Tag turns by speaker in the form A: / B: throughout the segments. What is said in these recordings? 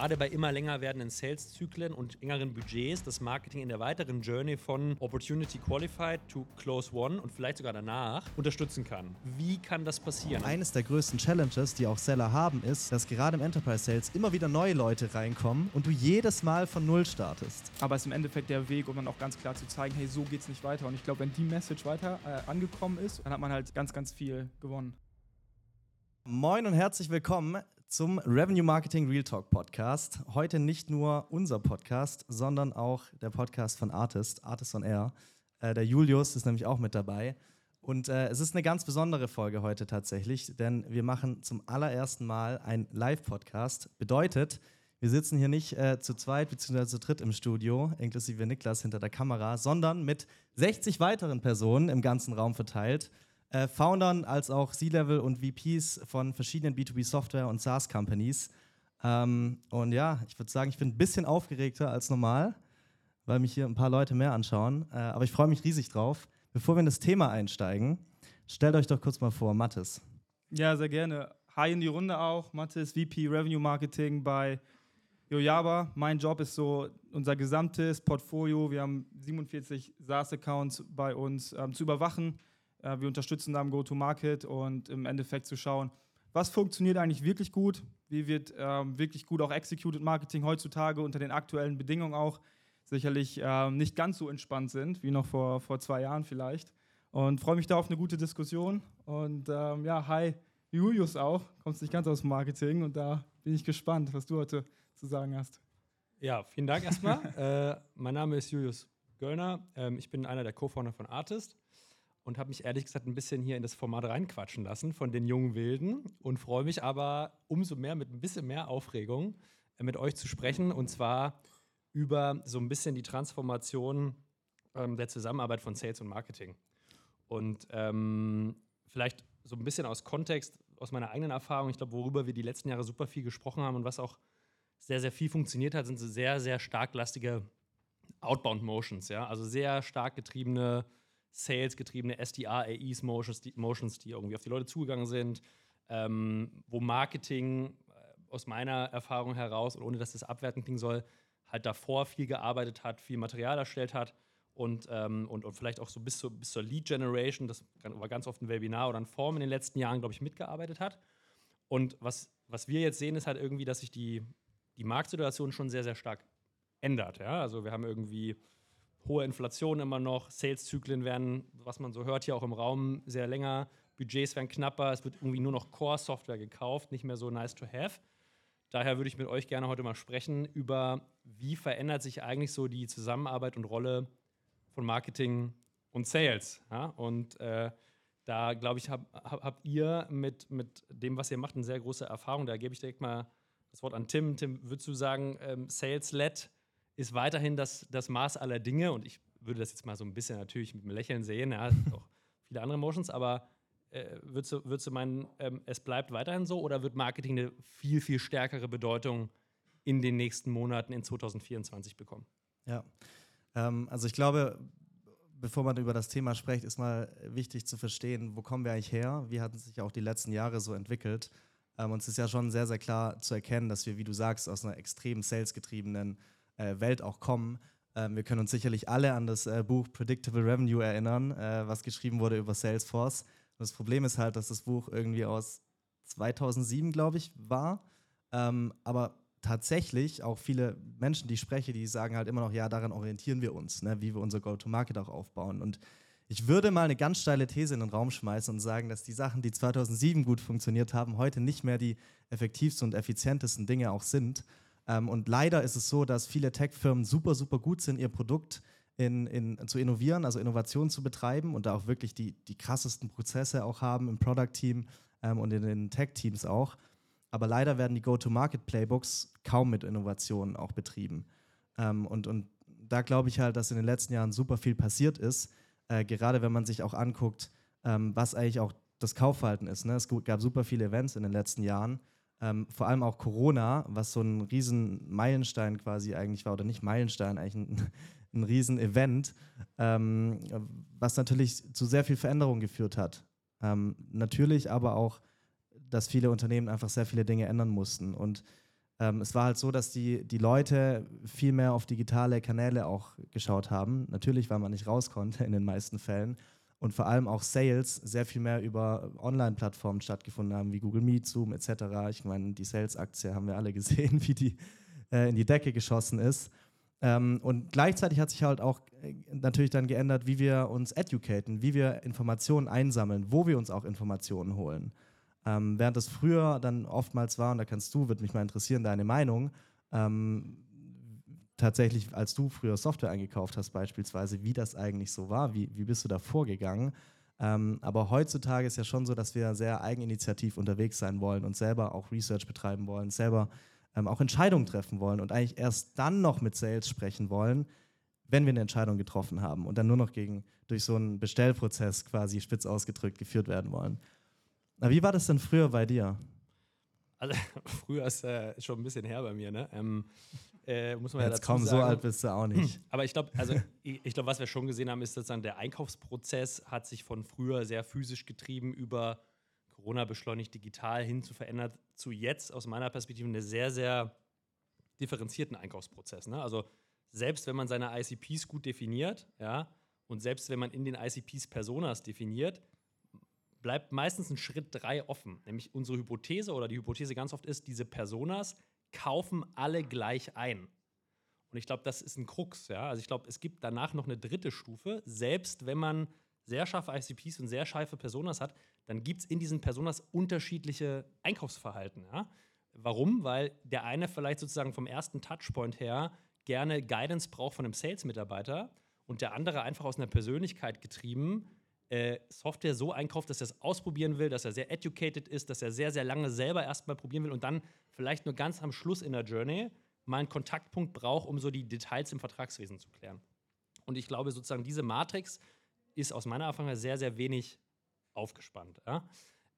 A: gerade bei immer länger werdenden Sales-Zyklen und engeren Budgets das Marketing in der weiteren Journey von Opportunity Qualified to Close One und vielleicht sogar danach unterstützen kann. Wie kann das passieren?
B: Eines der größten Challenges, die auch Seller haben, ist, dass gerade im Enterprise Sales immer wieder neue Leute reinkommen und du jedes Mal von Null startest.
C: Aber es ist im Endeffekt der Weg, um dann auch ganz klar zu zeigen, hey, so geht's nicht weiter. Und ich glaube, wenn die Message weiter äh, angekommen ist, dann hat man halt ganz, ganz viel gewonnen.
B: Moin und herzlich willkommen zum Revenue Marketing Real Talk Podcast. Heute nicht nur unser Podcast, sondern auch der Podcast von Artist, Artist on Air. Äh, der Julius ist nämlich auch mit dabei. Und äh, es ist eine ganz besondere Folge heute tatsächlich, denn wir machen zum allerersten Mal einen Live-Podcast. Bedeutet, wir sitzen hier nicht äh, zu zweit bzw. zu dritt im Studio, inklusive Niklas hinter der Kamera, sondern mit 60 weiteren Personen im ganzen Raum verteilt äh, Foundern als auch C-Level und VPs von verschiedenen B2B-Software- und SaaS-Companies. Ähm, und ja, ich würde sagen, ich bin ein bisschen aufgeregter als normal, weil mich hier ein paar Leute mehr anschauen. Äh, aber ich freue mich riesig drauf. Bevor wir in das Thema einsteigen, stellt euch doch kurz mal vor, Mathis.
C: Ja, sehr gerne. Hi in die Runde auch. Mathis, VP Revenue Marketing bei Yojaba. Mein Job ist so unser gesamtes Portfolio. Wir haben 47 SaaS-Accounts bei uns ähm, zu überwachen wir unterstützen da im Go-to-Market und im Endeffekt zu schauen, was funktioniert eigentlich wirklich gut, wie wird ähm, wirklich gut auch Executed Marketing heutzutage unter den aktuellen Bedingungen auch sicherlich ähm, nicht ganz so entspannt sind wie noch vor, vor zwei Jahren vielleicht. Und freue mich da auf eine gute Diskussion. Und ähm, ja, hi Julius auch, kommst nicht ganz aus dem Marketing und da bin ich gespannt, was du heute zu sagen hast.
A: Ja, vielen Dank erstmal. äh, mein Name ist Julius Göllner. Ähm, ich bin einer der Co-Founder von Artist und habe mich ehrlich gesagt ein bisschen hier in das Format reinquatschen lassen von den jungen Wilden und freue mich aber umso mehr mit ein bisschen mehr Aufregung äh, mit euch zu sprechen und zwar über so ein bisschen die Transformation ähm, der Zusammenarbeit von Sales und Marketing. Und ähm, vielleicht so ein bisschen aus Kontext, aus meiner eigenen Erfahrung, ich glaube, worüber wir die letzten Jahre super viel gesprochen haben und was auch sehr, sehr viel funktioniert hat, sind so sehr, sehr stark lastige Outbound Motions, ja, also sehr stark getriebene Sales-getriebene SDR, AEs, Motions die, Motions, die irgendwie auf die Leute zugegangen sind, ähm, wo Marketing äh, aus meiner Erfahrung heraus, und ohne dass das abwertend klingen soll, halt davor viel gearbeitet hat, viel Material erstellt hat und, ähm, und, und vielleicht auch so bis, zu, bis zur Lead Generation, das war ganz oft ein Webinar oder ein Form in den letzten Jahren, glaube ich, mitgearbeitet hat. Und was, was wir jetzt sehen, ist halt irgendwie, dass sich die, die Marktsituation schon sehr, sehr stark ändert. Ja? Also wir haben irgendwie hohe Inflation immer noch, Sales-Zyklen werden, was man so hört hier auch im Raum, sehr länger, Budgets werden knapper, es wird irgendwie nur noch Core-Software gekauft, nicht mehr so nice to have. Daher würde ich mit euch gerne heute mal sprechen über, wie verändert sich eigentlich so die Zusammenarbeit und Rolle von Marketing und Sales. Ja? Und äh, da, glaube ich, hab, hab, habt ihr mit, mit dem, was ihr macht, eine sehr große Erfahrung. Da gebe ich direkt mal das Wort an Tim. Tim, würdest du sagen, ähm, Sales-led ist weiterhin das, das Maß aller Dinge und ich würde das jetzt mal so ein bisschen natürlich mit einem Lächeln sehen, ja, auch viele andere Motions, aber äh, würdest, du, würdest du meinen, ähm, es bleibt weiterhin so oder wird Marketing eine viel, viel stärkere Bedeutung in den nächsten Monaten in 2024 bekommen?
B: Ja, ähm, also ich glaube, bevor man über das Thema spricht, ist mal wichtig zu verstehen, wo kommen wir eigentlich her? Wie hatten sich auch die letzten Jahre so entwickelt? Ähm, uns ist ja schon sehr, sehr klar zu erkennen, dass wir, wie du sagst, aus einer extrem salesgetriebenen Welt auch kommen. Ähm, wir können uns sicherlich alle an das äh, Buch Predictable Revenue erinnern, äh, was geschrieben wurde über Salesforce. Das Problem ist halt, dass das Buch irgendwie aus 2007, glaube ich, war. Ähm, aber tatsächlich auch viele Menschen, die ich spreche, die sagen halt immer noch, ja, daran orientieren wir uns, ne, wie wir unser Go-to-Market auch aufbauen. Und ich würde mal eine ganz steile These in den Raum schmeißen und sagen, dass die Sachen, die 2007 gut funktioniert haben, heute nicht mehr die effektivsten und effizientesten Dinge auch sind. Ähm, und leider ist es so, dass viele Tech-Firmen super, super gut sind, ihr Produkt in, in, zu innovieren, also Innovation zu betreiben und da auch wirklich die, die krassesten Prozesse auch haben im Product-Team ähm, und in den Tech-Teams auch. Aber leider werden die Go-to-Market-Playbooks kaum mit Innovationen auch betrieben. Ähm, und, und da glaube ich halt, dass in den letzten Jahren super viel passiert ist, äh, gerade wenn man sich auch anguckt, ähm, was eigentlich auch das Kaufverhalten ist. Ne? Es gab super viele Events in den letzten Jahren ähm, vor allem auch Corona, was so ein riesen Meilenstein quasi eigentlich war, oder nicht Meilenstein, eigentlich ein, ein riesen Event, ähm, was natürlich zu sehr viel Veränderung geführt hat. Ähm, natürlich aber auch, dass viele Unternehmen einfach sehr viele Dinge ändern mussten. Und ähm, es war halt so, dass die, die Leute viel mehr auf digitale Kanäle auch geschaut haben. Natürlich, weil man nicht raus konnte in den meisten Fällen. Und vor allem auch Sales sehr viel mehr über Online-Plattformen stattgefunden haben, wie Google Meet, Zoom etc. Ich meine, die Sales-Aktie haben wir alle gesehen, wie die äh, in die Decke geschossen ist. Ähm, und gleichzeitig hat sich halt auch äh, natürlich dann geändert, wie wir uns educaten, wie wir Informationen einsammeln, wo wir uns auch Informationen holen. Ähm, während es früher dann oftmals war, und da kannst du, würde mich mal interessieren, deine Meinung, ähm, tatsächlich, als du früher Software eingekauft hast, beispielsweise, wie das eigentlich so war, wie, wie bist du da vorgegangen? Ähm, aber heutzutage ist ja schon so, dass wir sehr eigeninitiativ unterwegs sein wollen und selber auch Research betreiben wollen, selber ähm, auch Entscheidungen treffen wollen und eigentlich erst dann noch mit Sales sprechen wollen, wenn wir eine Entscheidung getroffen haben und dann nur noch gegen, durch so einen Bestellprozess quasi spitz ausgedrückt geführt werden wollen. Na, wie war das denn früher bei dir?
A: Also, früher ist äh, schon ein bisschen her bei mir, ne? Ähm, äh, muss man
B: Jetzt
A: ja dazu
B: komm,
A: sagen.
B: so alt bist du auch nicht.
A: Aber ich glaube, also ich, ich glaube, was wir schon gesehen haben, ist sozusagen der Einkaufsprozess hat sich von früher sehr physisch getrieben über Corona beschleunigt digital hin zu verändert zu jetzt aus meiner Perspektive einen sehr, sehr differenzierten Einkaufsprozess. Ne? Also selbst wenn man seine ICPs gut definiert, ja, und selbst wenn man in den ICPs Personas definiert, bleibt meistens ein Schritt drei offen. Nämlich unsere Hypothese oder die Hypothese ganz oft ist, diese Personas kaufen alle gleich ein. Und ich glaube, das ist ein Krux. Ja? Also ich glaube, es gibt danach noch eine dritte Stufe. Selbst wenn man sehr scharfe ICPs und sehr scharfe Personas hat, dann gibt es in diesen Personas unterschiedliche Einkaufsverhalten. Ja? Warum? Weil der eine vielleicht sozusagen vom ersten Touchpoint her gerne Guidance braucht von einem Sales-Mitarbeiter und der andere einfach aus einer Persönlichkeit getrieben äh, Software so einkauft, dass er es ausprobieren will, dass er sehr educated ist, dass er sehr, sehr lange selber erstmal probieren will und dann vielleicht nur ganz am Schluss in der Journey mal einen Kontaktpunkt braucht, um so die Details im Vertragswesen zu klären. Und ich glaube, sozusagen diese Matrix ist aus meiner Erfahrung sehr, sehr wenig aufgespannt. Ja?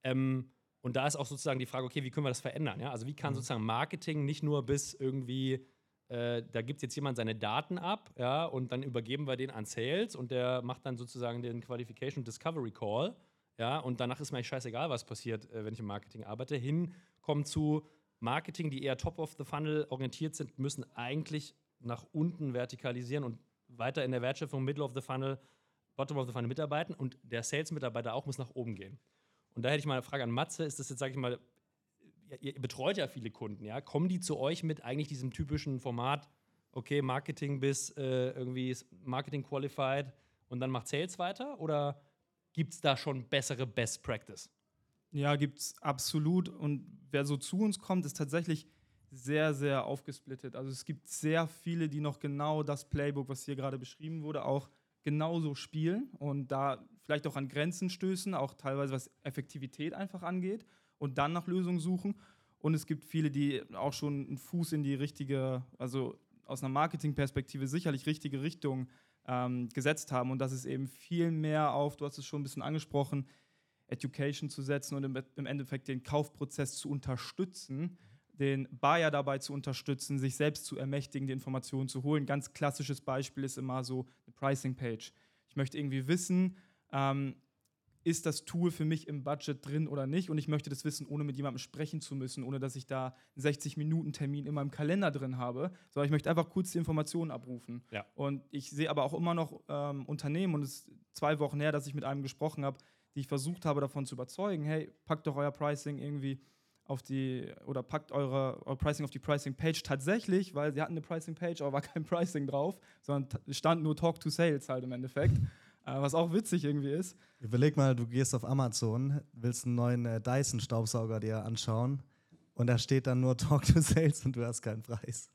A: Ähm, und da ist auch sozusagen die Frage, okay, wie können wir das verändern? Ja? Also wie kann mhm. sozusagen Marketing nicht nur bis irgendwie äh, da gibt jetzt jemand seine Daten ab, ja, und dann übergeben wir den an Sales und der macht dann sozusagen den Qualification Discovery Call, ja, und danach ist mir eigentlich scheißegal, was passiert, äh, wenn ich im Marketing arbeite. Hinkommen zu Marketing, die eher top of the funnel orientiert sind, müssen eigentlich nach unten vertikalisieren und weiter in der Wertschöpfung Middle of the funnel, Bottom of the funnel mitarbeiten und der Sales-Mitarbeiter auch muss nach oben gehen. Und da hätte ich mal eine Frage an Matze, ist das jetzt, sage ich mal, ihr betreut ja viele Kunden, ja. Kommen die zu euch mit eigentlich diesem typischen Format, okay, Marketing bis äh, irgendwie Marketing Qualified und dann macht Sales weiter? Oder gibt es da schon bessere Best Practice?
C: Ja, gibt es absolut. Und wer so zu uns kommt, ist tatsächlich sehr, sehr aufgesplittet. Also es gibt sehr viele, die noch genau das Playbook, was hier gerade beschrieben wurde, auch genauso spielen und da vielleicht auch an Grenzen stößen, auch teilweise was Effektivität einfach angeht und dann nach Lösungen suchen. Und es gibt viele, die auch schon einen Fuß in die richtige, also aus einer Marketingperspektive sicherlich richtige Richtung ähm, gesetzt haben. Und das ist eben viel mehr auf, du hast es schon ein bisschen angesprochen, Education zu setzen und im, im Endeffekt den Kaufprozess zu unterstützen, den Buyer dabei zu unterstützen, sich selbst zu ermächtigen, die Informationen zu holen. Ganz klassisches Beispiel ist immer so eine Pricing-Page. Ich möchte irgendwie wissen, ähm, ist das Tool für mich im Budget drin oder nicht? Und ich möchte das wissen, ohne mit jemandem sprechen zu müssen, ohne dass ich da einen 60-Minuten-Termin in meinem Kalender drin habe, sondern ich möchte einfach kurz die Informationen abrufen.
A: Ja.
C: Und ich sehe aber auch immer noch ähm, Unternehmen, und es ist zwei Wochen her, dass ich mit einem gesprochen habe, die ich versucht habe, davon zu überzeugen, hey, packt doch euer Pricing irgendwie auf die, oder packt eure, euer Pricing auf die Pricing-Page tatsächlich, weil sie hatten eine Pricing-Page, aber war kein Pricing drauf, sondern stand nur Talk to Sales halt im Endeffekt. Äh, was auch witzig irgendwie ist.
B: Überleg mal, du gehst auf Amazon, willst einen neuen äh, Dyson-Staubsauger dir anschauen und da steht dann nur Talk to Sales und du hast keinen Preis.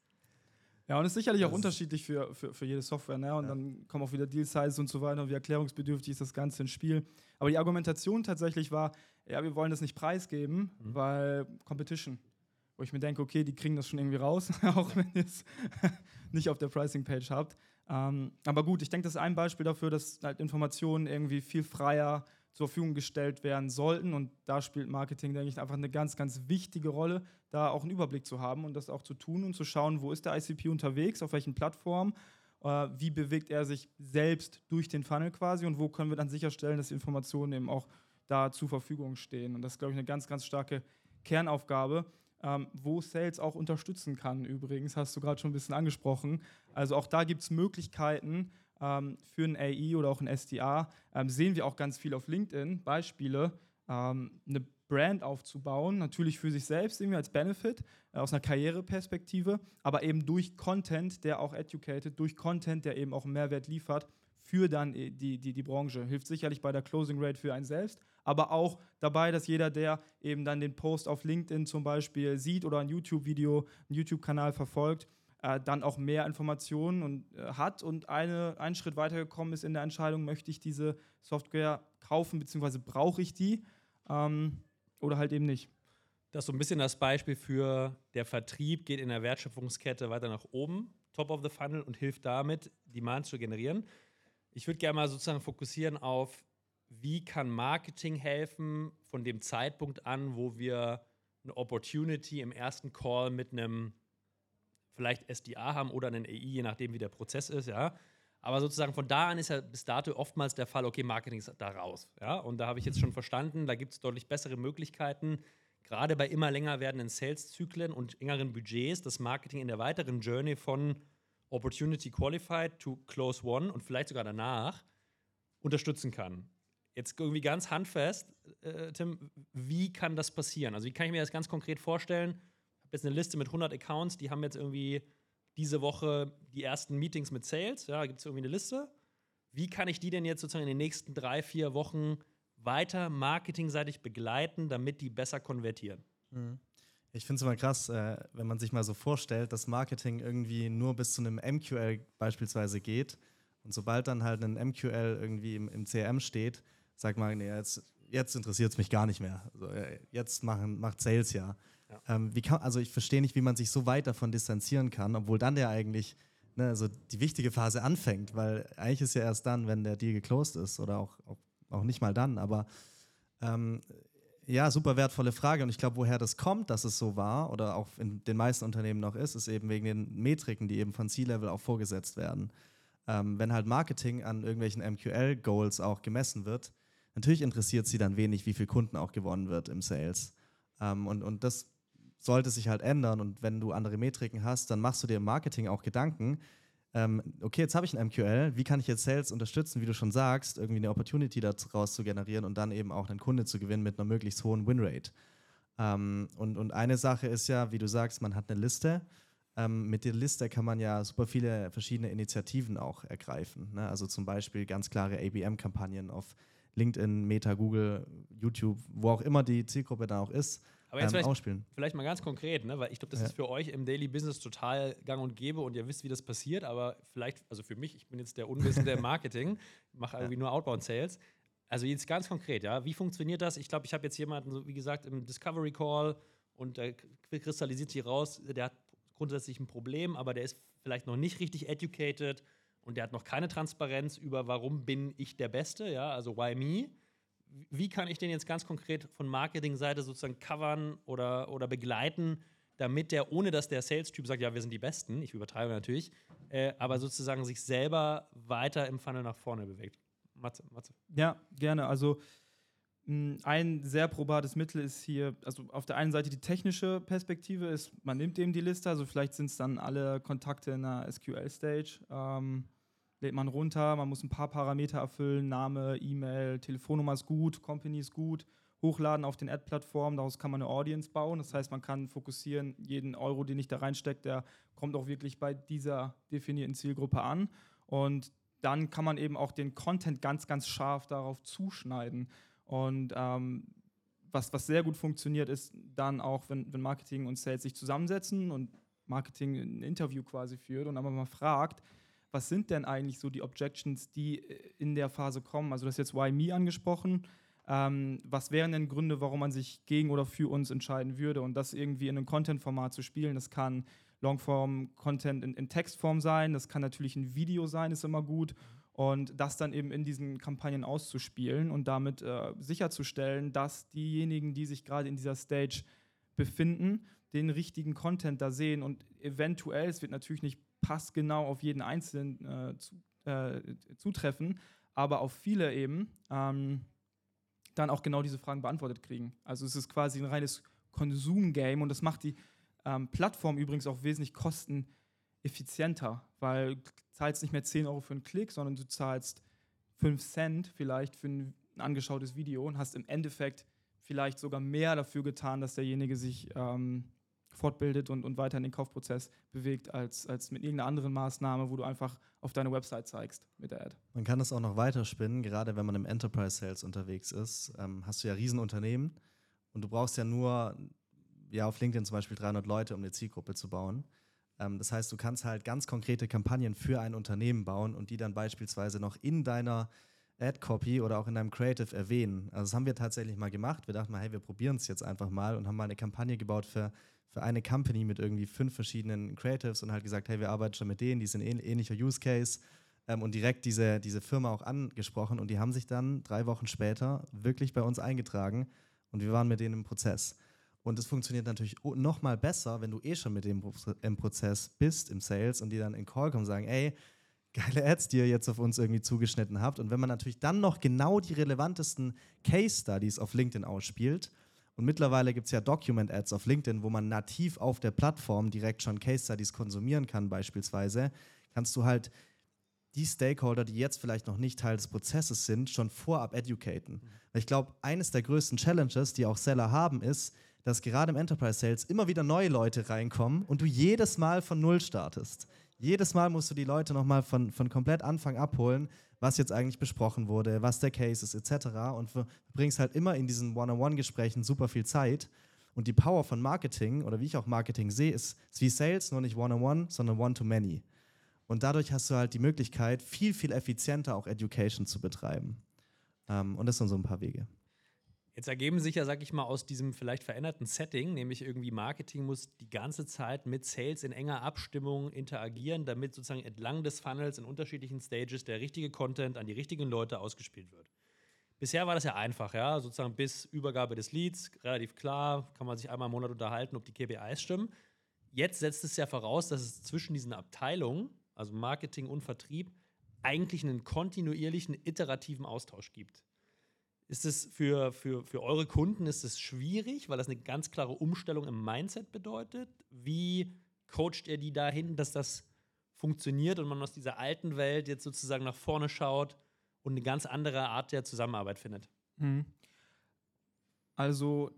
C: Ja, und es ist sicherlich auch unterschiedlich für, für, für jede Software. Ne? Und ja. dann kommen auch wieder Deal-Sizes und so weiter und wie erklärungsbedürftig ist das Ganze ins Spiel. Aber die Argumentation tatsächlich war, ja, wir wollen das nicht preisgeben, mhm. weil Competition. Wo ich mir denke, okay, die kriegen das schon irgendwie raus, auch wenn ihr es nicht auf der Pricing-Page habt. Ähm, aber gut, ich denke, das ist ein Beispiel dafür, dass halt Informationen irgendwie viel freier zur Verfügung gestellt werden sollten. Und da spielt Marketing, denke ich, einfach eine ganz, ganz wichtige Rolle, da auch einen Überblick zu haben und das auch zu tun und zu schauen, wo ist der ICP unterwegs, auf welchen Plattformen, äh, wie bewegt er sich selbst durch den Funnel quasi und wo können wir dann sicherstellen, dass Informationen eben auch da zur Verfügung stehen. Und das ist, glaube ich, eine ganz, ganz starke Kernaufgabe, ähm, wo Sales auch unterstützen kann. Übrigens, hast du gerade schon ein bisschen angesprochen. Also auch da gibt es Möglichkeiten ähm, für ein AI oder auch ein SDA. Ähm, sehen wir auch ganz viel auf LinkedIn, Beispiele, ähm, eine Brand aufzubauen, natürlich für sich selbst irgendwie als Benefit, äh, aus einer Karriereperspektive, aber eben durch Content, der auch educated, durch Content, der eben auch einen Mehrwert liefert für dann die, die, die Branche. Hilft sicherlich bei der Closing Rate für einen selbst, aber auch dabei, dass jeder, der eben dann den Post auf LinkedIn zum Beispiel sieht oder ein YouTube-Video, einen YouTube-Kanal verfolgt, äh, dann auch mehr Informationen und, äh, hat und eine, einen Schritt weitergekommen ist in der Entscheidung, möchte ich diese Software kaufen, beziehungsweise brauche ich die ähm, oder halt eben nicht.
A: Das ist so ein bisschen das Beispiel für der Vertrieb geht in der Wertschöpfungskette weiter nach oben, top of the funnel und hilft damit, Demand zu generieren. Ich würde gerne mal sozusagen fokussieren auf, wie kann Marketing helfen von dem Zeitpunkt an, wo wir eine Opportunity im ersten Call mit einem vielleicht SDA haben oder einen AI, je nachdem, wie der Prozess ist, ja. Aber sozusagen von da an ist ja bis dato oftmals der Fall, okay, Marketing ist da raus. Ja? Und da habe ich jetzt schon verstanden, da gibt es deutlich bessere Möglichkeiten, gerade bei immer länger werdenden Sales-Zyklen und engeren Budgets, das Marketing in der weiteren Journey von Opportunity Qualified to Close One und vielleicht sogar danach unterstützen kann. Jetzt irgendwie ganz handfest, äh, Tim, wie kann das passieren? Also wie kann ich mir das ganz konkret vorstellen? Ich habe jetzt eine Liste mit 100 Accounts, die haben jetzt irgendwie diese Woche die ersten Meetings mit Sales. Ja, gibt es irgendwie eine Liste. Wie kann ich die denn jetzt sozusagen in den nächsten drei, vier Wochen weiter marketingseitig begleiten, damit die besser konvertieren?
B: Mhm. Ich finde es immer krass, äh, wenn man sich mal so vorstellt, dass Marketing irgendwie nur bis zu einem MQL beispielsweise geht. Und sobald dann halt ein MQL irgendwie im, im CRM steht, sagt man, nee, jetzt, jetzt interessiert es mich gar nicht mehr. Also, äh, jetzt machen, macht Sales ja. ja. Ähm, kann, also ich verstehe nicht, wie man sich so weit davon distanzieren kann, obwohl dann der eigentlich ne, also die wichtige Phase anfängt, weil eigentlich ist ja erst dann, wenn der Deal geclosed ist oder auch, auch, auch nicht mal dann, aber ähm, ja, super wertvolle Frage. Und ich glaube, woher das kommt, dass es so war oder auch in den meisten Unternehmen noch ist, ist eben wegen den Metriken, die eben von C-Level auch vorgesetzt werden. Ähm, wenn halt Marketing an irgendwelchen MQL-Goals auch gemessen wird, natürlich interessiert sie dann wenig, wie viel Kunden auch gewonnen wird im Sales. Ähm, und, und das sollte sich halt ändern. Und wenn du andere Metriken hast, dann machst du dir im Marketing auch Gedanken, okay, jetzt habe ich ein MQL, wie kann ich jetzt Sales unterstützen, wie du schon sagst, irgendwie eine Opportunity daraus zu generieren und dann eben auch einen Kunde zu gewinnen mit einer möglichst hohen Winrate. Ähm, und, und eine Sache ist ja, wie du sagst, man hat eine Liste. Ähm, mit der Liste kann man ja super viele verschiedene Initiativen auch ergreifen. Ne? Also zum Beispiel ganz klare ABM-Kampagnen auf LinkedIn, Meta, Google, YouTube, wo auch immer die Zielgruppe dann auch ist
A: aber jetzt ähm, vielleicht, ausspielen. Vielleicht mal ganz konkret, ne? weil ich glaube, das ja. ist für euch im Daily Business total gang und gäbe und ihr wisst, wie das passiert, aber vielleicht, also für mich, ich bin jetzt der Unwissende im Marketing, mache irgendwie nur Outbound Sales. Also jetzt ganz konkret, ja, wie funktioniert das? Ich glaube, ich habe jetzt jemanden, so wie gesagt, im Discovery Call und da kristallisiert sich raus, der hat grundsätzlich ein Problem, aber der ist vielleicht noch nicht richtig educated und der hat noch keine Transparenz über, warum bin ich der Beste, ja, also why me? Wie kann ich den jetzt ganz konkret von Marketingseite sozusagen covern oder, oder begleiten, damit der, ohne dass der Sales-Typ sagt, ja, wir sind die Besten, ich übertreibe natürlich, äh, aber sozusagen sich selber weiter im Funnel nach vorne bewegt.
C: Matze, Matze. Ja, gerne. Also ein sehr probates Mittel ist hier, also auf der einen Seite die technische Perspektive ist, man nimmt eben die Liste, also vielleicht sind es dann alle Kontakte in einer SQL-Stage. Ähm, lädt man runter, man muss ein paar Parameter erfüllen, Name, E-Mail, Telefonnummer ist gut, Company ist gut, hochladen auf den Ad-Plattformen, daraus kann man eine Audience bauen. Das heißt, man kann fokussieren, jeden Euro, den ich da reinstecke, der kommt auch wirklich bei dieser definierten Zielgruppe an. Und dann kann man eben auch den Content ganz, ganz scharf darauf zuschneiden. Und ähm, was, was sehr gut funktioniert, ist dann auch, wenn, wenn Marketing und Sales sich zusammensetzen und Marketing ein Interview quasi führt und dann mal fragt, was sind denn eigentlich so die Objections, die äh, in der Phase kommen? Also, das ist jetzt Why Me angesprochen. Ähm, was wären denn Gründe, warum man sich gegen oder für uns entscheiden würde? Und das irgendwie in einem Content-Format zu spielen, das kann Longform-Content in, in, Textform sein, das kann natürlich ein Video sein, ist immer gut. Und das dann eben in diesen Kampagnen auszuspielen und damit äh, sicherzustellen, dass diejenigen, die sich gerade in dieser Stage befinden, den richtigen Content da sehen und eventuell, es wird natürlich nicht passgenau auf jeden Einzelnen äh, zu, äh, zutreffen, aber auf viele eben ähm, dann auch genau diese Fragen beantwortet kriegen. Also es ist quasi ein reines Konsum-Game und das macht die ähm, Plattform übrigens auch wesentlich kosteneffizienter, weil du zahlst nicht mehr 10 Euro für einen Klick, sondern du zahlst 5 Cent vielleicht für ein, angeschautes Video und hast im Endeffekt vielleicht sogar mehr dafür getan, dass derjenige sich ähm, fortbildet und, und weiter in den Kaufprozess bewegt, als, als mit irgendeiner anderen Maßnahme, wo du einfach auf deine Website zeigst mit der Ad.
B: Man kann das auch noch weiterspinnen, gerade wenn man im Enterprise Sales unterwegs ist. Ähm, hast du ja Riesenunternehmen und du brauchst ja nur, ja, auf LinkedIn zum Beispiel 300 Leute, um eine Zielgruppe zu bauen. Ähm, das heißt, du kannst halt ganz konkrete Kampagnen für ein Unternehmen bauen und die dann beispielsweise noch in deiner Ad-Copy oder auch in deinem Creative erwähnen. Also das haben wir tatsächlich mal gemacht. Wir dachten mal, hey, wir probieren es jetzt einfach mal und haben mal eine Kampagne gebaut für für eine Company mit irgendwie fünf verschiedenen Creatives und halt gesagt, hey, wir arbeiten schon mit denen, die sind ähn ähnlicher Use Case ähm, und direkt diese, diese Firma auch angesprochen und die haben sich dann drei Wochen später wirklich bei uns eingetragen und wir waren mit denen im Prozess. Und es funktioniert natürlich noch mal besser, wenn du eh schon mit dem im Prozess bist, im Sales und die dann in Call kommen und sagen, ey, geile Ads, die ihr jetzt auf uns irgendwie zugeschnitten habt. Und wenn man natürlich dann noch genau die relevantesten Case Studies auf LinkedIn ausspielt, und mittlerweile gibt es ja Document-Ads auf LinkedIn, wo man nativ auf der Plattform direkt schon Case Studies konsumieren kann, beispielsweise. Kannst du halt die Stakeholder, die jetzt vielleicht noch nicht Teil des Prozesses sind, schon vorab educaten. Mhm. Ich glaube, eines der größten Challenges, die auch Seller haben, ist, dass gerade im Enterprise Sales immer wieder neue Leute reinkommen und du jedes Mal von Null startest. Jedes Mal musst du die Leute nochmal von, von komplett Anfang abholen, was jetzt eigentlich besprochen wurde, was der Case ist, etc. Und du bringst halt immer in diesen One-on-One-Gesprächen super viel Zeit. Und die Power von Marketing, oder wie ich auch Marketing sehe, ist, ist wie Sales, nur nicht One-on-One, sondern One-to-Many. Und dadurch hast du halt die Möglichkeit, viel, viel effizienter auch Education zu betreiben. Ähm, und das sind so ein paar Wege.
A: Jetzt ergeben sich ja, sag ich mal, aus diesem vielleicht veränderten Setting, nämlich irgendwie Marketing muss die ganze Zeit mit Sales in enger Abstimmung interagieren, damit sozusagen entlang des Funnels in unterschiedlichen Stages der richtige Content an die richtigen Leute ausgespielt wird. Bisher war das ja einfach, ja, sozusagen bis Übergabe des Leads, relativ klar, kann man sich einmal im Monat unterhalten, ob die KPIs stimmen. Jetzt setzt es ja voraus, dass es zwischen diesen Abteilungen, also Marketing und Vertrieb, eigentlich einen kontinuierlichen, iterativen Austausch gibt. Ist es für, für, für eure Kunden ist es schwierig, weil das eine ganz klare Umstellung im Mindset bedeutet? Wie coacht ihr die dahin, dass das funktioniert und man aus dieser alten Welt jetzt sozusagen nach vorne schaut und eine ganz andere Art der Zusammenarbeit findet? Mhm.
C: Also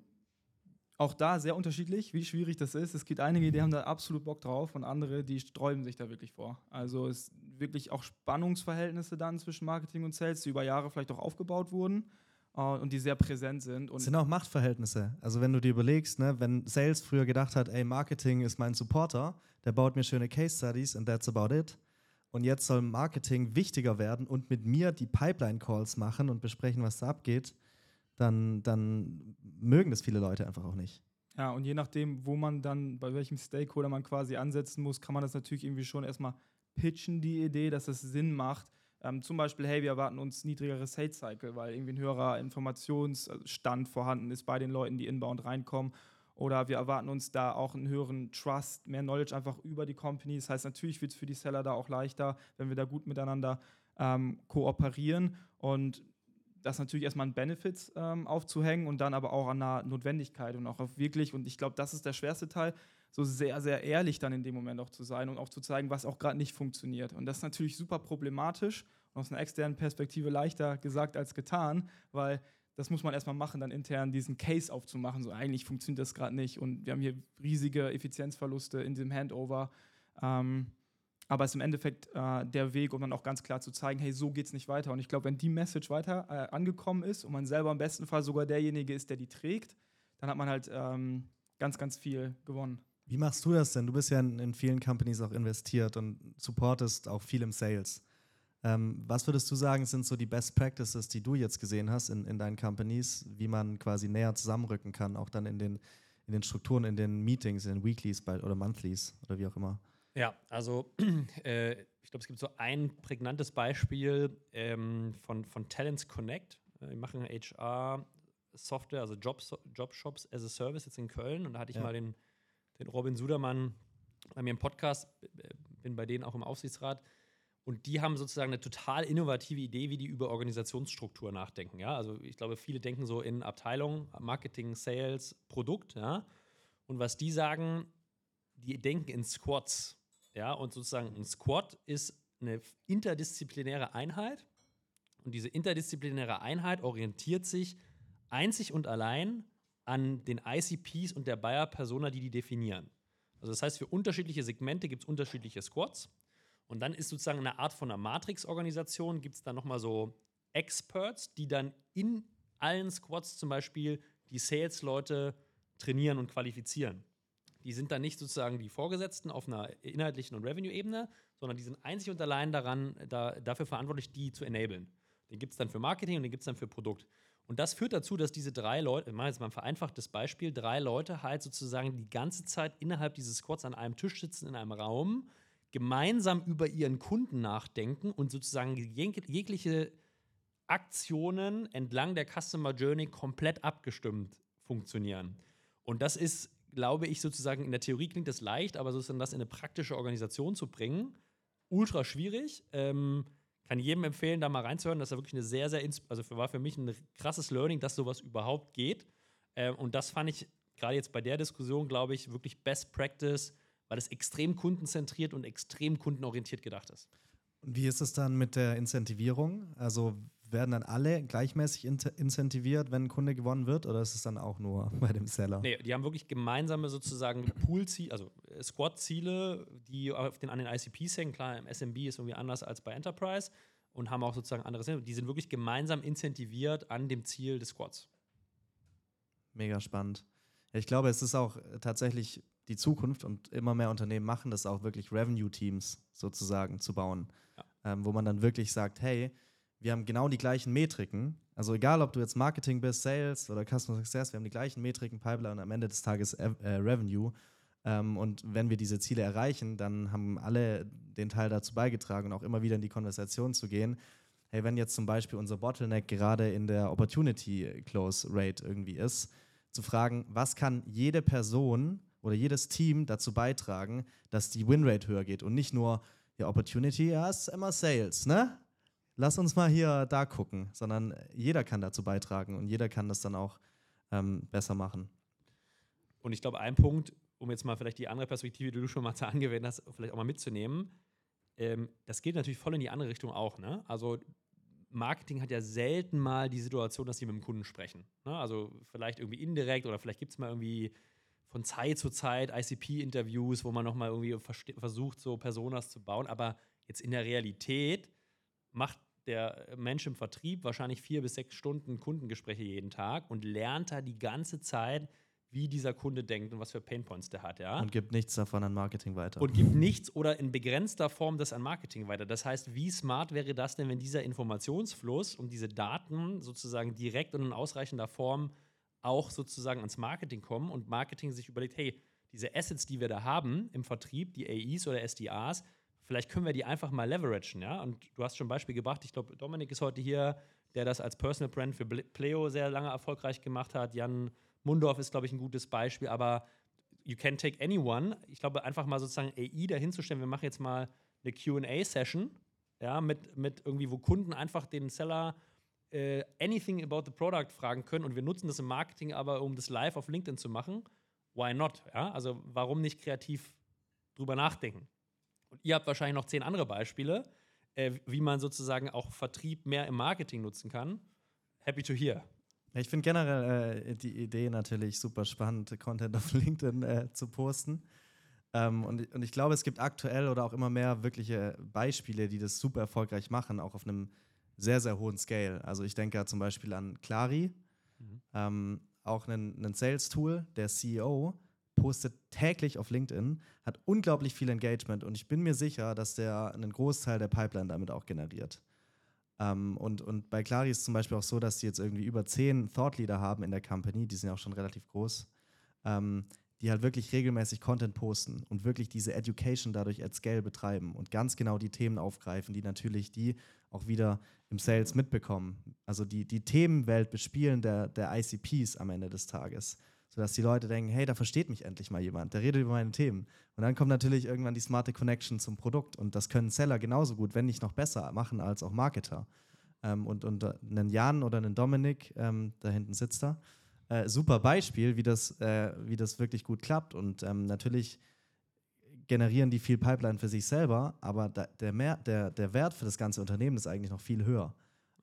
C: auch da sehr unterschiedlich, wie schwierig das ist. Es gibt einige, die haben da absolut Bock drauf und andere, die sträuben sich da wirklich vor. Also es wirklich auch Spannungsverhältnisse dann zwischen Marketing und Sales, die über Jahre vielleicht auch aufgebaut wurden und die sehr präsent sind.
B: es sind auch Machtverhältnisse. Also wenn du dir überlegst, ne, wenn Sales früher gedacht hat, ey, Marketing ist mein Supporter, der baut mir schöne Case Studies and that's about it. Und jetzt soll Marketing wichtiger werden und mit mir die Pipeline-Calls machen und besprechen, was da abgeht, dann, dann mögen das viele Leute einfach auch nicht.
C: Ja, und je nachdem, wo man dann, bei welchem Stakeholder man quasi ansetzen muss, kann man das natürlich irgendwie schon erstmal pitchen, die Idee, dass es Sinn macht, ähm, zum Beispiel, hey, wir erwarten uns niedrigere Sales Cycle, weil irgendwie ein höherer Informationsstand vorhanden ist bei den Leuten, die inbound reinkommen. Oder wir erwarten uns da auch einen höheren Trust, mehr Knowledge einfach über die Company. Das heißt, natürlich wird es für die Seller da auch leichter, wenn wir da gut miteinander ähm, kooperieren. Und das natürlich erstmal an Benefits ähm, aufzuhängen und dann aber auch an einer Notwendigkeit und auch auf wirklich, und ich glaube, das ist der schwerste Teil, so sehr, sehr ehrlich dann in dem Moment auch zu sein und auch zu zeigen, was auch gerade nicht funktioniert. Und das ist natürlich super problematisch und aus einer externen Perspektive leichter gesagt als getan, weil das muss man erstmal machen, dann intern diesen Case aufzumachen. So eigentlich funktioniert das gerade nicht und wir haben hier riesige Effizienzverluste in diesem Handover. Ähm, aber es ist im Endeffekt äh, der Weg, um dann auch ganz klar zu zeigen, hey, so geht es nicht weiter. Und ich glaube, wenn die Message weiter äh, angekommen ist und man selber im besten Fall sogar derjenige ist, der die trägt, dann hat man halt ähm, ganz, ganz viel gewonnen.
B: Wie machst du das denn? Du bist ja in, in vielen Companies auch investiert und supportest auch viel im Sales. Ähm, was würdest du sagen, sind so die Best Practices, die du jetzt gesehen hast in, in deinen Companies, wie man quasi näher zusammenrücken kann, auch dann in den, in den Strukturen, in den Meetings, in den Weeklies oder Monthlies oder wie auch immer?
A: Ja, also äh, ich glaube, es gibt so ein prägnantes Beispiel ähm, von, von Talents Connect. Äh, wir machen HR-Software, also Jobs, Jobshops as a Service jetzt in Köln und da hatte ich ja. mal den den Robin Sudermann bei mir im Podcast, bin bei denen auch im Aufsichtsrat. Und die haben sozusagen eine total innovative Idee, wie die über Organisationsstruktur nachdenken. Ja? Also ich glaube, viele denken so in Abteilungen, Marketing, Sales, Produkt. Ja? Und was die sagen, die denken in Squads. Ja? Und sozusagen ein Squad ist eine interdisziplinäre Einheit. Und diese interdisziplinäre Einheit orientiert sich einzig und allein an den ICPs und der Buyer-Persona, die die definieren. Also das heißt, für unterschiedliche Segmente gibt es unterschiedliche Squads. Und dann ist sozusagen eine Art von einer Matrix-Organisation, gibt es dann nochmal so Experts, die dann in allen Squads zum Beispiel die Sales-Leute trainieren und qualifizieren. Die sind dann nicht sozusagen die Vorgesetzten auf einer inhaltlichen und Revenue-Ebene, sondern die sind einzig und allein daran, da, dafür verantwortlich, die zu enablen. Den gibt es dann für Marketing und den gibt es dann für Produkt. Und das führt dazu, dass diese drei Leute, ich mache jetzt mal ein vereinfachtes Beispiel, drei Leute halt sozusagen die ganze Zeit innerhalb dieses Squads an einem Tisch sitzen in einem Raum gemeinsam über ihren Kunden nachdenken und sozusagen jegliche Aktionen entlang der Customer Journey komplett abgestimmt funktionieren. Und das ist, glaube ich, sozusagen in der Theorie klingt das leicht, aber sozusagen das in eine praktische Organisation zu bringen, ultra schwierig. Ähm, kann jedem empfehlen, da mal reinzuhören. Das ist wirklich eine sehr, sehr, also war für mich ein krasses Learning, dass sowas überhaupt geht. Ähm, und das fand ich gerade jetzt bei der Diskussion, glaube ich, wirklich Best Practice weil es extrem kundenzentriert und extrem kundenorientiert gedacht ist.
B: Und wie ist es dann mit der Incentivierung? Also werden dann alle gleichmäßig incentiviert, wenn ein Kunde gewonnen wird, oder ist es dann auch nur bei dem Seller?
A: Nee, die haben wirklich gemeinsame sozusagen Pool-Ziele, also äh, Squad-Ziele, die auf den, an den ICPs hängen. Klar, im SMB ist irgendwie anders als bei Enterprise und haben auch sozusagen andere Ziele. Die sind wirklich gemeinsam incentiviert an dem Ziel des Squads.
B: Mega spannend. Ich glaube, es ist auch tatsächlich die Zukunft und immer mehr Unternehmen machen das auch wirklich Revenue-Teams sozusagen zu bauen, ja. ähm, wo man dann wirklich sagt, hey, wir haben genau die gleichen Metriken. Also egal, ob du jetzt Marketing bist, Sales oder Customer Success, wir haben die gleichen Metriken, Pipeline und am Ende des Tages äh, Revenue. Ähm, und wenn wir diese Ziele erreichen, dann haben alle den Teil dazu beigetragen auch immer wieder in die Konversation zu gehen. Hey, wenn jetzt zum Beispiel unser Bottleneck gerade in der Opportunity Close Rate irgendwie ist, zu fragen, was kann jede Person oder jedes Team dazu beitragen, dass die Winrate höher geht und nicht nur, ja, Opportunity, ja, ist immer Sales, ne? Lass uns mal hier da gucken, sondern jeder kann dazu beitragen und jeder kann das dann auch ähm, besser machen.
A: Und ich glaube, ein Punkt, um jetzt mal vielleicht die andere Perspektive, die du schon mal angewendet hast, vielleicht auch mal mitzunehmen, ähm, das geht natürlich voll in die andere Richtung auch. Ne? Also Marketing hat ja selten mal die Situation, dass sie mit dem Kunden sprechen. Ne? Also vielleicht irgendwie indirekt oder vielleicht gibt es mal irgendwie von Zeit zu Zeit ICP-Interviews, wo man nochmal irgendwie versucht, so Personas zu bauen. Aber jetzt in der Realität macht der Mensch im Vertrieb wahrscheinlich vier bis sechs Stunden Kundengespräche jeden Tag und lernt da die ganze Zeit, wie dieser Kunde denkt und was für Painpoints der hat, ja.
B: Und gibt nichts davon an Marketing weiter.
A: Und gibt nichts oder in begrenzter Form das an Marketing weiter. Das heißt, wie smart wäre das denn, wenn dieser Informationsfluss und diese Daten sozusagen direkt und in ausreichender Form auch sozusagen ans Marketing kommen und Marketing sich überlegt, hey, diese Assets, die wir da haben im Vertrieb, die AEs oder SDAs, vielleicht können wir die einfach mal leveragen, ja? Und du hast schon ein Beispiel gebracht, ich glaube, Dominik ist heute hier, der das als Personal Brand für Pleo sehr lange erfolgreich gemacht hat. Jan Mundorf ist, glaube ich, ein gutes Beispiel, aber you can take anyone. Ich glaube, einfach mal sozusagen AI dahinzustellen, wir machen jetzt mal eine QA-Session, ja, mit, mit irgendwie, wo Kunden einfach den Seller äh, anything about the product fragen können und wir nutzen das im Marketing aber, um das live auf LinkedIn zu machen, why not? Ja? Also warum nicht kreativ drüber nachdenken? Und ihr habt wahrscheinlich noch zehn andere Beispiele, äh, wie man sozusagen auch Vertrieb mehr im Marketing nutzen kann. Happy to hear.
B: Ich finde generell äh, die Idee natürlich super spannend, Content auf LinkedIn äh, zu posten. Ähm, und, und ich glaube, es gibt aktuell oder auch immer mehr wirkliche Beispiele, die das super erfolgreich machen, auch auf einem sehr, sehr hohen Scale. Also ich denke zum Beispiel an Clari, mhm. ähm, auch ein Sales-Tool, der CEO postet täglich auf LinkedIn, hat unglaublich viel Engagement und ich bin mir sicher, dass der einen Großteil der Pipeline damit auch generiert. Ähm, und, und bei Clari ist zum Beispiel auch so, dass die jetzt irgendwie über zehn Thought Leader haben in der Company, die sind ja auch schon relativ groß, ähm, die halt wirklich regelmäßig Content posten und wirklich diese Education dadurch at scale betreiben und ganz genau die Themen aufgreifen, die natürlich die auch wieder im Sales mitbekommen. Also die, die Themenwelt bespielen der, der ICPs am Ende des Tages. Sodass die Leute denken, hey, da versteht mich endlich mal jemand, der redet über meine Themen. Und dann kommt natürlich irgendwann die smarte Connection zum Produkt und das können Seller genauso gut, wenn nicht noch besser machen als auch Marketer. Ähm, und, und äh, einen Jan oder einen Dominik, ähm, da hinten sitzt er, äh, super Beispiel, wie das, äh, wie das wirklich gut klappt. Und ähm, natürlich generieren die viel Pipeline für sich selber, aber da, der, mehr, der, der Wert für das ganze Unternehmen ist eigentlich noch viel höher.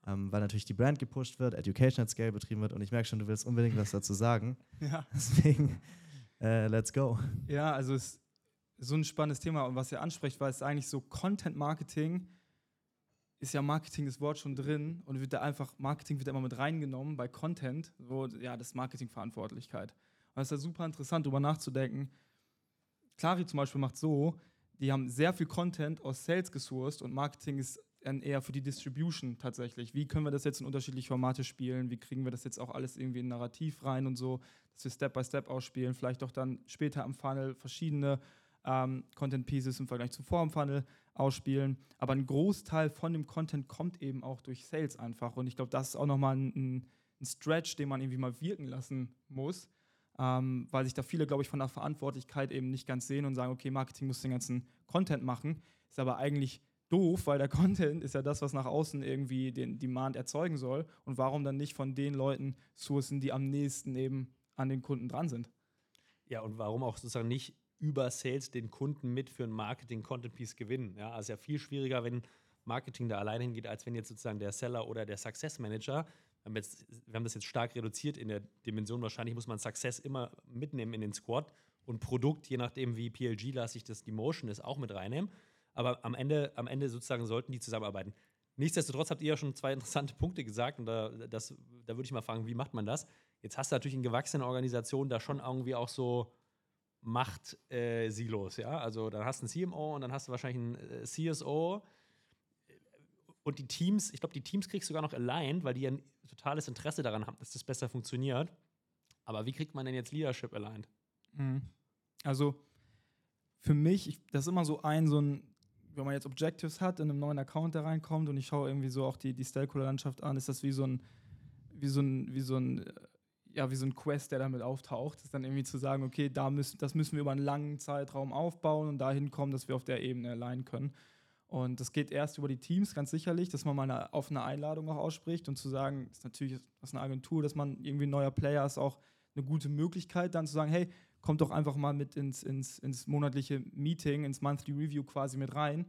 B: Ähm, weil natürlich die Brand gepusht wird, Education at Scale betrieben wird und ich merke schon, du willst unbedingt was dazu sagen.
C: Ja.
B: Deswegen, äh, let's go.
C: Ja, also es ist so ein spannendes Thema und was ihr anspricht, weil es eigentlich so Content Marketing ist ja Marketing das Wort schon drin und wird da einfach, Marketing wird da immer mit reingenommen bei Content, wo, ja, das ist Marketingverantwortlichkeit. Und es ist ja super interessant, darüber nachzudenken. Clari zum Beispiel macht so, die haben sehr viel Content aus Sales gesourced und Marketing ist dann eher für die Distribution tatsächlich. Wie können wir das jetzt in unterschiedliche Formate spielen? Wie kriegen wir das jetzt auch alles irgendwie in Narrativ rein und so, dass wir Step by Step ausspielen? Vielleicht auch dann später am Funnel verschiedene ähm, Content Pieces im Vergleich zum Vor Funnel ausspielen. Aber ein Großteil von dem Content kommt eben auch durch Sales einfach. Und ich glaube, das ist auch nochmal ein, ein Stretch, den man irgendwie mal wirken lassen muss. Ähm, weil sich da viele, glaube ich, von der Verantwortlichkeit eben nicht ganz sehen und sagen, okay, Marketing muss den ganzen Content machen. Ist aber eigentlich doof, weil der Content ist ja das, was nach außen irgendwie den Demand erzeugen soll. Und warum dann nicht von den Leuten sourcen, die am nächsten eben an den Kunden dran sind?
A: Ja, und warum auch sozusagen nicht über Sales den Kunden mit für ein Marketing-Content-Piece gewinnen. Ja, also ja viel schwieriger, wenn Marketing da allein hingeht, als wenn jetzt sozusagen der Seller oder der Success Manager, wir haben, jetzt, wir haben das jetzt stark reduziert in der Dimension, wahrscheinlich muss man Success immer mitnehmen in den Squad und Produkt, je nachdem wie PLG lasse ich das, die Motion ist, auch mit reinnehmen. Aber am Ende, am Ende sozusagen sollten die zusammenarbeiten. Nichtsdestotrotz habt ihr ja schon zwei interessante Punkte gesagt und da, das, da würde ich mal fragen, wie macht man das? Jetzt hast du natürlich in gewachsenen Organisationen da schon irgendwie auch so Macht-Silos, äh, ja. Also dann hast du einen CMO und dann hast du wahrscheinlich einen äh, CSO. Und die Teams, ich glaube, die Teams kriegst du sogar noch aligned, weil die ja ein totales Interesse daran haben, dass das besser funktioniert. Aber wie kriegt man denn jetzt Leadership aligned?
C: Mhm. Also für mich, ich, das ist immer so ein, so ein, wenn man jetzt Objectives hat, in einem neuen Account da reinkommt und ich schaue irgendwie so auch die, die Stakeholder-Landschaft an, ist das wie so ein, wie so ein, wie so ein ja, wie so ein Quest, der damit auftaucht, ist dann irgendwie zu sagen, okay, da müssen, das müssen wir über einen langen Zeitraum aufbauen und dahin kommen, dass wir auf der Ebene allein können. Und das geht erst über die Teams, ganz sicherlich, dass man mal eine offene Einladung auch ausspricht und zu sagen, ist natürlich aus einer Agentur, dass man irgendwie neuer Player ist, auch eine gute Möglichkeit, dann zu sagen, hey, kommt doch einfach mal mit ins, ins, ins monatliche Meeting, ins Monthly Review quasi mit rein.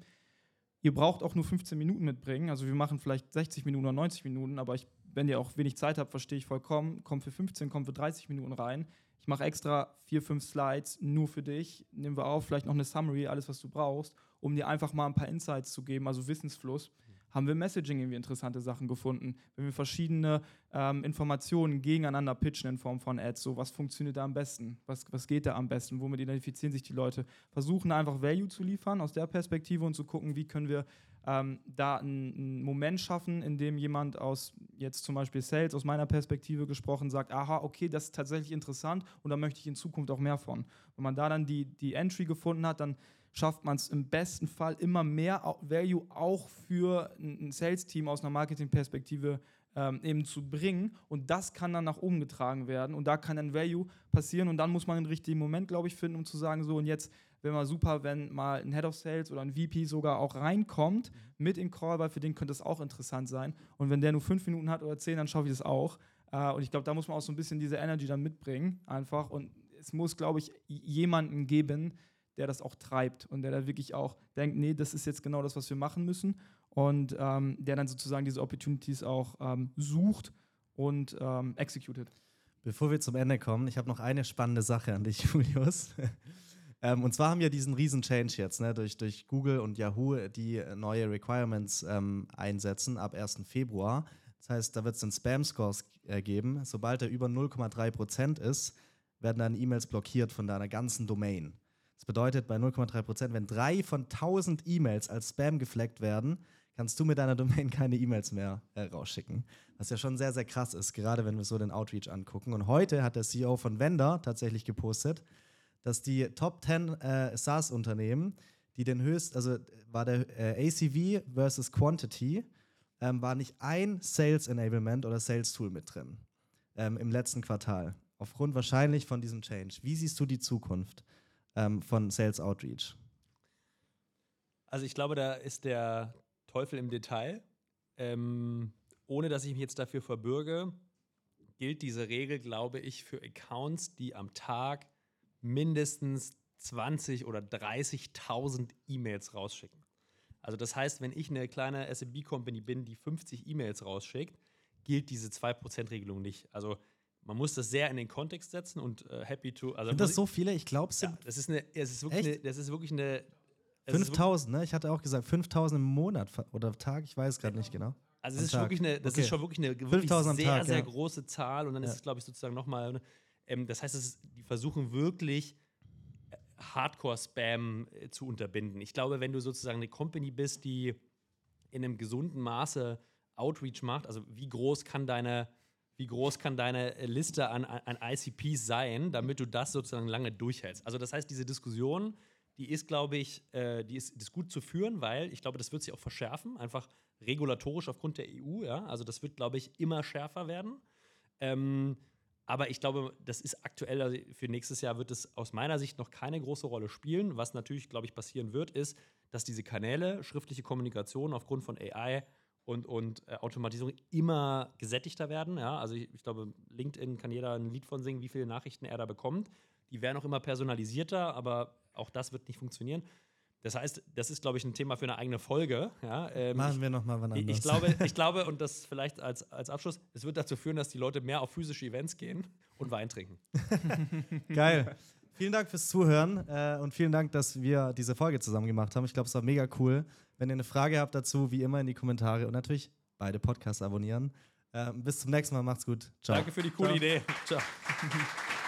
C: Ihr braucht auch nur 15 Minuten mitbringen. Also wir machen vielleicht 60 Minuten oder 90 Minuten, aber ich wenn ihr auch wenig Zeit habt, verstehe ich vollkommen, kommt für 15, kommt für 30 Minuten rein. Ich mache extra vier, fünf Slides nur für dich. Nehmen wir auf, vielleicht noch eine Summary, alles, was du brauchst, um dir einfach mal ein paar Insights zu geben, also Wissensfluss. Haben wir Messaging irgendwie interessante Sachen gefunden? Wenn wir verschiedene ähm, Informationen gegeneinander pitchen in Form von Ads, so was funktioniert da am besten? Was, was geht da am besten? Womit identifizieren sich die Leute? Versuchen einfach Value zu liefern aus der Perspektive und zu gucken, wie können wir ähm, da einen Moment schaffen, in dem jemand aus jetzt zum Beispiel Sales, aus meiner Perspektive gesprochen, sagt, aha, okay, das ist tatsächlich interessant und da möchte ich in Zukunft auch mehr von. Wenn man da dann die, die Entry gefunden hat, dann schafft man es im besten Fall immer mehr Value auch für ein Sales-Team aus einer Marketing-Perspektive ähm, eben zu bringen. Und das kann dann nach oben getragen werden. Und da kann ein Value passieren. Und dann muss man den richtigen Moment, glaube ich, finden, um zu sagen, so, und jetzt wäre mal super, wenn mal ein Head of Sales oder ein VP sogar auch reinkommt mit in Call, weil für den könnte das auch interessant sein. Und wenn der nur fünf Minuten hat oder zehn, dann schaffe ich das auch. Äh, und ich glaube, da muss man auch so ein bisschen diese Energy dann mitbringen, einfach. Und es muss, glaube ich, jemanden geben, der das auch treibt und der da wirklich auch denkt, nee, das ist jetzt genau das, was wir machen müssen. Und ähm, der dann sozusagen diese Opportunities auch ähm, sucht und ähm, executed.
B: Bevor wir zum Ende kommen, ich habe noch eine spannende Sache an dich, Julius. Ähm, und zwar haben wir diesen riesen Change jetzt, ne, durch, durch Google und Yahoo, die neue Requirements ähm, einsetzen ab 1. Februar. Das heißt, da wird es einen Spam-Scores äh, geben. Sobald er über 0,3% ist, werden dann E-Mails blockiert von deiner ganzen Domain. Das bedeutet, bei 0,3%, wenn drei von 1000 E-Mails als Spam gefleckt werden, kannst du mit deiner Domain keine E-Mails mehr äh, rausschicken. Was ja schon sehr, sehr krass ist, gerade wenn wir so den Outreach angucken. Und heute hat der CEO von Vendor tatsächlich gepostet, dass die Top 10 äh, SaaS-Unternehmen, die den höchst, also war der äh, ACV versus Quantity, ähm, war nicht ein Sales Enablement oder Sales Tool mit drin ähm, im letzten Quartal. aufgrund wahrscheinlich von diesem Change. Wie siehst du die Zukunft ähm, von Sales Outreach?
A: Also ich glaube, da ist der Teufel im Detail. Ähm, ohne dass ich mich jetzt dafür verbürge, gilt diese Regel, glaube ich, für Accounts, die am Tag mindestens 20 oder 30.000 E-Mails rausschicken. Also das heißt, wenn ich eine kleine SMB-Company bin, die 50 E-Mails rausschickt, gilt diese 2%-Regelung nicht. Also man muss das sehr in den Kontext setzen und äh, happy to. Also
B: sind das so viele? Ich glaube, es
A: sind. Ja, das ist, eine, es ist wirklich eine, das ist wirklich eine.
B: 5000, ne? Ich hatte auch gesagt, 5000 im Monat oder Tag, ich weiß gerade nicht genau.
A: Also, es ist, wirklich eine, das okay. ist schon wirklich eine wirklich sehr, Tag, sehr ja. große Zahl und dann ja. ist es, glaube ich, sozusagen nochmal. Ähm, das heißt, ist, die versuchen wirklich äh, Hardcore-Spam äh, zu unterbinden. Ich glaube, wenn du sozusagen eine Company bist, die in einem gesunden Maße Outreach macht, also wie groß kann deine wie groß kann deine Liste an, an ICPs sein, damit du das sozusagen lange durchhältst. Also das heißt, diese Diskussion, die ist, glaube ich, äh, die, ist, die ist gut zu führen, weil ich glaube, das wird sich auch verschärfen, einfach regulatorisch aufgrund der EU. Ja? Also das wird, glaube ich, immer schärfer werden. Ähm, aber ich glaube, das ist aktuell, also für nächstes Jahr wird es aus meiner Sicht noch keine große Rolle spielen. Was natürlich, glaube ich, passieren wird, ist, dass diese Kanäle, schriftliche Kommunikation aufgrund von AI, und, und äh, Automatisierung immer gesättigter werden. Ja? Also ich, ich, glaube, LinkedIn kann jeder ein Lied von singen, wie viele Nachrichten er da bekommt. Die werden auch immer personalisierter, aber auch das wird nicht funktionieren. Das heißt, das ist, glaube ich, ein Thema für eine eigene Folge. Ja?
B: Ähm, Machen wir nochmal wann
A: anders. Ich, ich, glaube, ich glaube, und das vielleicht als, als Abschluss, es wird dazu führen, dass die Leute mehr auf physische Events gehen und Wein trinken.
B: Geil. Vielen Dank fürs Zuhören äh, und vielen Dank, dass wir diese Folge zusammen gemacht haben. Ich glaube, es war mega cool. Wenn ihr eine Frage habt dazu, wie immer in die Kommentare und natürlich beide Podcasts abonnieren. Ähm, bis zum nächsten Mal, macht's gut.
A: Ciao. Danke für die coole Ciao. Idee. Ciao.